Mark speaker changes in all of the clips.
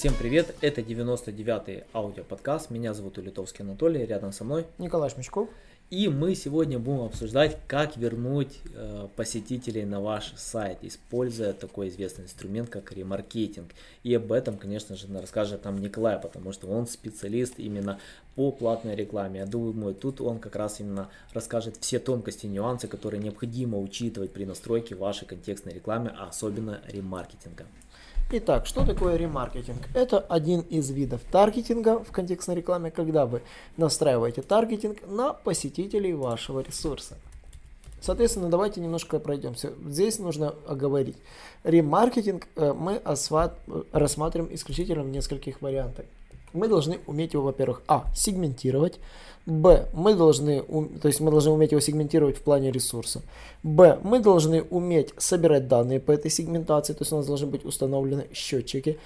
Speaker 1: Всем привет, это 99-й аудиоподкаст, меня зовут Улитовский Анатолий, рядом со мной
Speaker 2: Николай Шмичков.
Speaker 1: И мы сегодня будем обсуждать, как вернуть э, посетителей на ваш сайт, используя такой известный инструмент, как ремаркетинг. И об этом, конечно же, расскажет нам Николай, потому что он специалист именно по платной рекламе. Я думаю, тут он как раз именно расскажет все тонкости, нюансы, которые необходимо учитывать при настройке вашей контекстной рекламы, а особенно ремаркетинга.
Speaker 2: Итак, что такое ремаркетинг? Это один из видов таргетинга в контекстной рекламе, когда вы настраиваете таргетинг на посетителей вашего ресурса. Соответственно, давайте немножко пройдемся. Здесь нужно оговорить. Ремаркетинг э, мы рассматриваем исключительно в нескольких вариантах. Мы должны уметь его, во-первых, а, сегментировать, Б. Мы должны, то есть мы должны уметь его сегментировать в плане ресурса. Б. Мы должны уметь собирать данные по этой сегментации, то есть у нас должны быть установлены счетчики.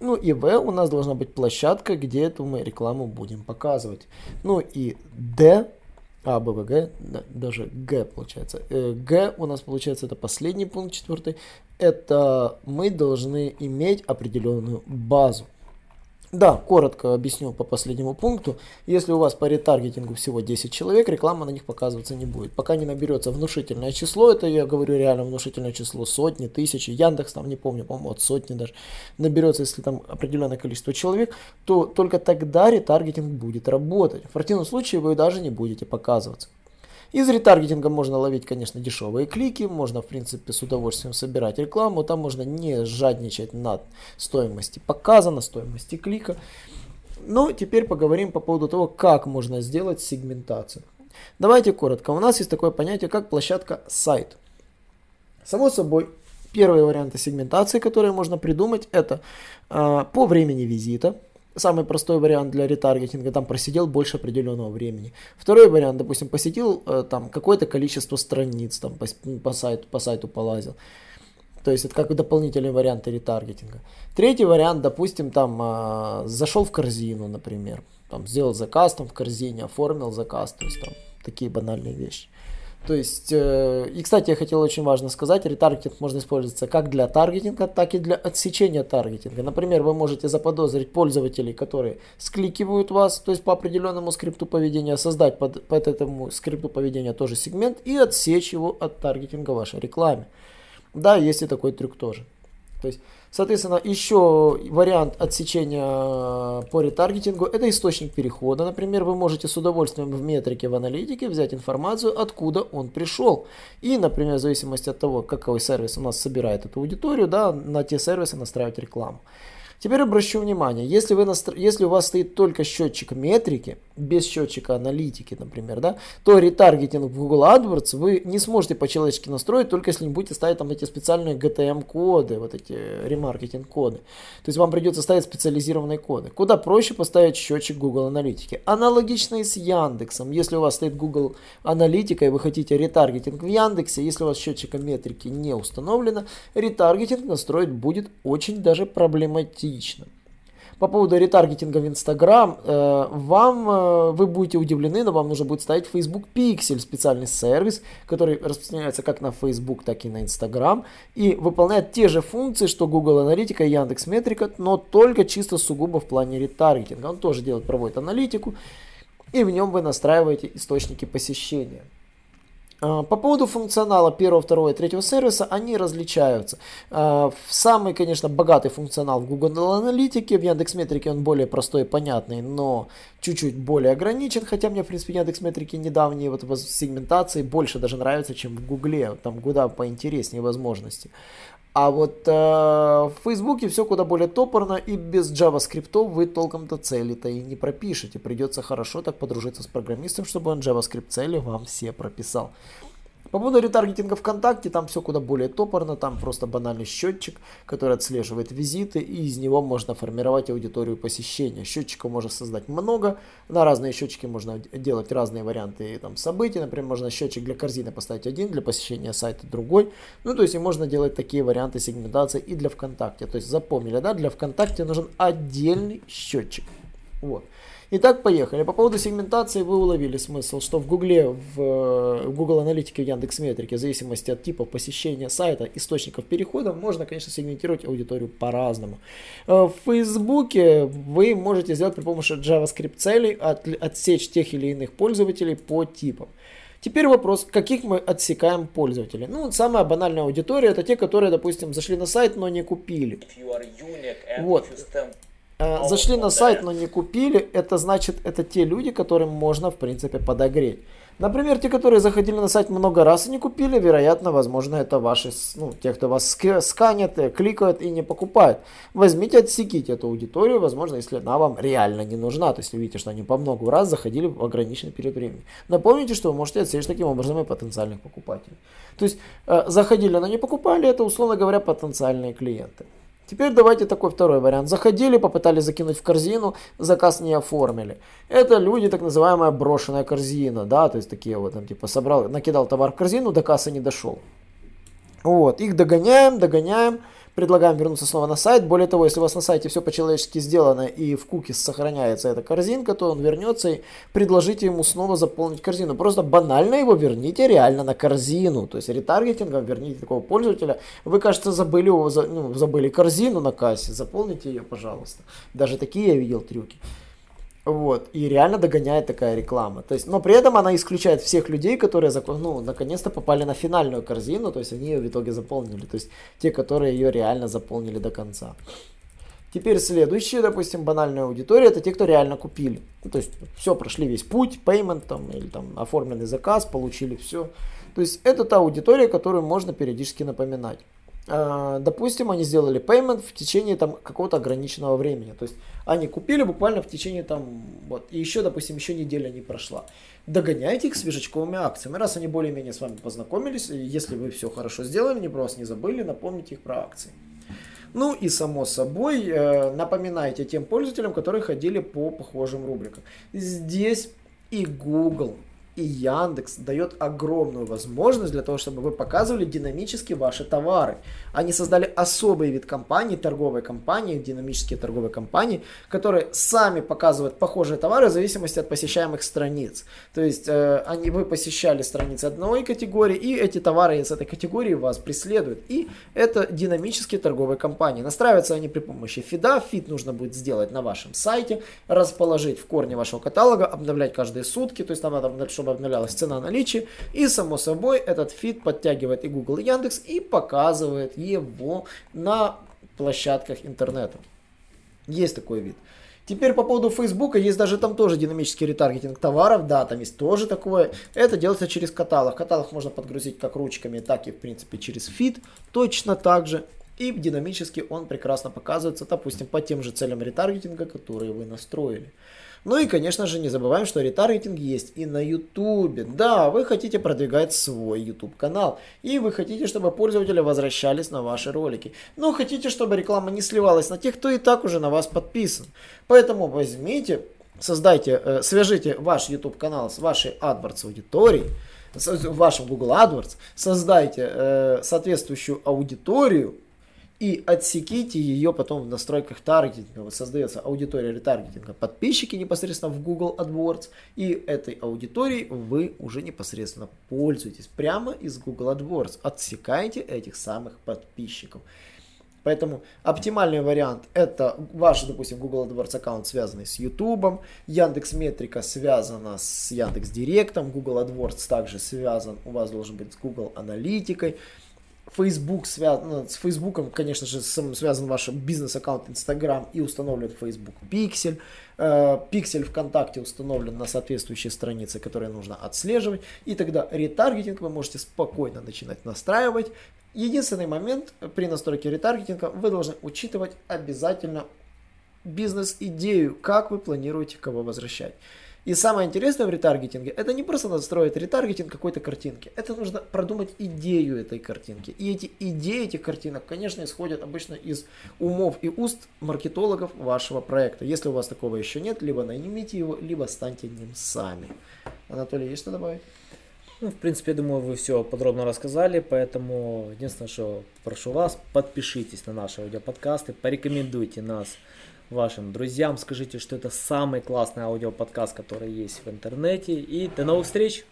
Speaker 2: Ну и В. У нас должна быть площадка, где эту мы рекламу будем показывать. Ну и Д. А, Б, В, Г, да, даже Г получается. Э, Г у нас получается это последний пункт, четвертый. Это мы должны иметь определенную базу. Да, коротко объясню по последнему пункту. Если у вас по ретаргетингу всего 10 человек, реклама на них показываться не будет. Пока не наберется внушительное число, это я говорю реально внушительное число, сотни, тысячи, Яндекс там не помню, по-моему, от сотни даже, наберется, если там определенное количество человек, то только тогда ретаргетинг будет работать. В противном случае вы даже не будете показываться. Из ретаргетинга можно ловить, конечно, дешевые клики, можно, в принципе, с удовольствием собирать рекламу, там можно не жадничать над стоимости показа, на стоимости клика. Но теперь поговорим по поводу того, как можно сделать сегментацию. Давайте коротко. У нас есть такое понятие, как площадка сайт. Само собой, первые варианты сегментации, которые можно придумать, это э, по времени визита, самый простой вариант для ретаргетинга, там просидел больше определенного времени. Второй вариант, допустим, посетил э, там какое-то количество страниц, там по, по, сайту, по сайту полазил. То есть это как дополнительные варианты ретаргетинга. Третий вариант, допустим, там э, зашел в корзину, например, там сделал заказ там в корзине, оформил заказ, то есть там такие банальные вещи. То есть, э, и, кстати, я хотел очень важно сказать, ретаргетинг можно использоваться как для таргетинга, так и для отсечения таргетинга. Например, вы можете заподозрить пользователей, которые скликивают вас, то есть по определенному скрипту поведения, создать под, под этому скрипту поведения тоже сегмент и отсечь его от таргетинга вашей рекламе. Да, есть и такой трюк тоже. То есть, соответственно, еще вариант отсечения по ретаргетингу – это источник перехода. Например, вы можете с удовольствием в метрике, в аналитике взять информацию, откуда он пришел. И, например, в зависимости от того, какой сервис у нас собирает эту аудиторию, да, на те сервисы настраивать рекламу. Теперь обращу внимание, если, вы настро... если у вас стоит только счетчик метрики, без счетчика аналитики, например, да, то ретаргетинг в Google AdWords вы не сможете по-человечески настроить, только если не будете ставить там эти специальные GTM-коды, вот эти ремаркетинг-коды. То есть вам придется ставить специализированные коды. Куда проще поставить счетчик Google Аналитики. Аналогично и с Яндексом. Если у вас стоит Google Аналитика и вы хотите ретаргетинг в Яндексе, если у вас счетчика метрики не установлено, ретаргетинг настроить будет очень даже проблематично лично. По поводу ретаргетинга в Instagram, э, вам, э, вы будете удивлены, но вам нужно будет ставить Facebook Pixel, специальный сервис, который распространяется как на Facebook, так и на Instagram, и выполняет те же функции, что Google Аналитика и Яндекс Метрика, но только чисто сугубо в плане ретаргетинга. Он тоже делает, проводит аналитику, и в нем вы настраиваете источники посещения. А, по поводу функционала первого, второго и третьего сервиса, они различаются. А, самый, конечно, богатый функционал в Google Аналитике, в Яндекс.Метрике он более простой и понятный, но чуть-чуть более ограничен, хотя мне, в принципе, Яндекс.Метрики недавние вот сегментации больше даже нравятся, чем в Гугле, там куда поинтереснее возможности. А вот э, в Фейсбуке все куда более топорно, и без JavaScript вы толком-то цели-то и не пропишете. Придется хорошо так подружиться с программистом, чтобы он JavaScript цели вам все прописал. По поводу ретаргетинга ВКонтакте, там все куда более топорно, там просто банальный счетчик, который отслеживает визиты, и из него можно формировать аудиторию посещения. Счетчиков можно создать много, на разные счетчики можно делать разные варианты там, событий, например, можно счетчик для корзины поставить один, для посещения сайта другой, ну то есть и можно делать такие варианты сегментации и для ВКонтакте, то есть запомнили, да, для ВКонтакте нужен отдельный счетчик. Вот. Итак, поехали. По поводу сегментации вы уловили смысл, что в Гугле, в, в Google Аналитике, в Яндекс Метрике, в зависимости от типа посещения сайта, источников перехода, можно, конечно, сегментировать аудиторию по-разному. Э, в Фейсбуке вы можете сделать при помощи JavaScript целей от, отсечь тех или иных пользователей по типам. Теперь вопрос, каких мы отсекаем пользователей. Ну, самая банальная аудитория это те, которые, допустим, зашли на сайт, но не купили. Вот. Э, зашли на сайт, но не купили, это значит, это те люди, которым можно, в принципе, подогреть. Например, те, которые заходили на сайт много раз и не купили, вероятно, возможно, это ваши, ну, те, кто вас сканят, э, кликают и не покупают. Возьмите, отсеките эту аудиторию, возможно, если она вам реально не нужна, то есть вы видите, что они по много раз заходили в ограниченный период времени. Напомните, что вы можете отсечь таким образом и потенциальных покупателей. То есть э, заходили, но не покупали, это, условно говоря, потенциальные клиенты. Теперь давайте такой второй вариант. Заходили, попытались закинуть в корзину, заказ не оформили. Это люди, так называемая брошенная корзина, да, то есть такие вот, там, типа, собрал, накидал товар в корзину, до кассы не дошел. Вот, их догоняем, догоняем, предлагаем вернуться снова на сайт. Более того, если у вас на сайте все по-человечески сделано и в кукис сохраняется эта корзинка, то он вернется и предложите ему снова заполнить корзину. Просто банально его верните реально на корзину. То есть ретаргетингом верните такого пользователя. Вы, кажется, забыли, его, ну, забыли корзину на кассе, заполните ее, пожалуйста. Даже такие я видел трюки. Вот, и реально догоняет такая реклама. То есть, но при этом она исключает всех людей, которые, ну, наконец-то попали на финальную корзину, то есть они ее в итоге заполнили. То есть те, которые ее реально заполнили до конца. Теперь следующая, допустим, банальная аудитория, это те, кто реально купили. Ну, то есть все, прошли весь путь, payment там, или там оформленный заказ, получили все. То есть это та аудитория, которую можно периодически напоминать. А, допустим, они сделали payment в течение там какого-то ограниченного времени. То есть они купили буквально в течение там, вот, и еще, допустим, еще неделя не прошла. Догоняйте их свежачковыми акциями. Раз они более-менее с вами познакомились, если вы все хорошо сделали, не просто не забыли, напомните их про акции. Ну и само собой, э, напоминайте тем пользователям, которые ходили по похожим рубрикам. Здесь и Google, и Яндекс дает огромную возможность для того, чтобы вы показывали динамически ваши товары. Они создали особый вид компании, торговой компании, динамические торговые компании, которые сами показывают похожие товары в зависимости от посещаемых страниц. То есть э, они, вы посещали страницы одной категории, и эти товары из этой категории вас преследуют. И это динамические торговые компании. Настраиваются они при помощи фида. Фид нужно будет сделать на вашем сайте, расположить в корне вашего каталога, обновлять каждые сутки. То есть нам надо, чтобы обновлялась цена наличия. И само собой этот фид подтягивает и Google, и Яндекс и показывает его на площадках интернета. Есть такой вид. Теперь по поводу Фейсбука, есть даже там тоже динамический ретаргетинг товаров, да, там есть тоже такое. Это делается через каталог. Каталог можно подгрузить как ручками, так и в принципе через фид, точно так же. И динамически он прекрасно показывается, допустим, по тем же целям ретаргетинга, которые вы настроили. Ну и, конечно же, не забываем, что ретаргетинг есть и на YouTube. Да, вы хотите продвигать свой YouTube канал, и вы хотите, чтобы пользователи возвращались на ваши ролики. Но хотите, чтобы реклама не сливалась на тех, кто и так уже на вас подписан. Поэтому возьмите, создайте, э, свяжите ваш YouTube канал с вашей AdWords аудиторией, с вашим Google AdWords, создайте э, соответствующую аудиторию, и отсеките ее потом в настройках таргетинга. Вот создается аудитория ретаргетинга. Подписчики непосредственно в Google AdWords. И этой аудиторией вы уже непосредственно пользуетесь прямо из Google AdWords. Отсекаете этих самых подписчиков. Поэтому оптимальный вариант это ваш, допустим, Google AdWords аккаунт, связанный с YouTube, Яндекс Метрика связана с Яндекс Директом, Google AdWords также связан, у вас должен быть с Google Аналитикой, Facebook связан, ну, с Facebook, конечно же, связан ваш бизнес-аккаунт Instagram и установлен Facebook Pixel. Пиксель э, ВКонтакте установлен на соответствующей странице, которые нужно отслеживать. И тогда ретаргетинг вы можете спокойно начинать настраивать. Единственный момент при настройке ретаргетинга вы должны учитывать обязательно бизнес-идею, как вы планируете кого возвращать. И самое интересное в ретаргетинге, это не просто настроить ретаргетинг какой-то картинки. Это нужно продумать идею этой картинки. И эти идеи этих картинок, конечно, исходят обычно из умов и уст маркетологов вашего проекта. Если у вас такого еще нет, либо наймите его, либо станьте ним сами. Анатолий, есть что добавить?
Speaker 1: Ну, в принципе, я думаю, вы все подробно рассказали, поэтому единственное, что прошу вас, подпишитесь на наши аудиоподкасты, порекомендуйте нас вашим друзьям, скажите, что это самый классный аудиоподкаст, который есть в интернете. И до новых встреч!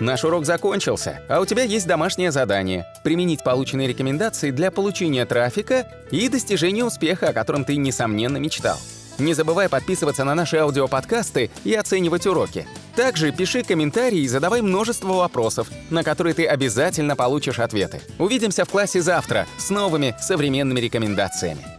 Speaker 3: Наш урок закончился, а у тебя есть домашнее задание – применить полученные рекомендации для получения трафика и достижения успеха, о котором ты, несомненно, мечтал. Не забывай подписываться на наши аудиоподкасты и оценивать уроки. Также пиши комментарии и задавай множество вопросов, на которые ты обязательно получишь ответы. Увидимся в классе завтра с новыми современными рекомендациями.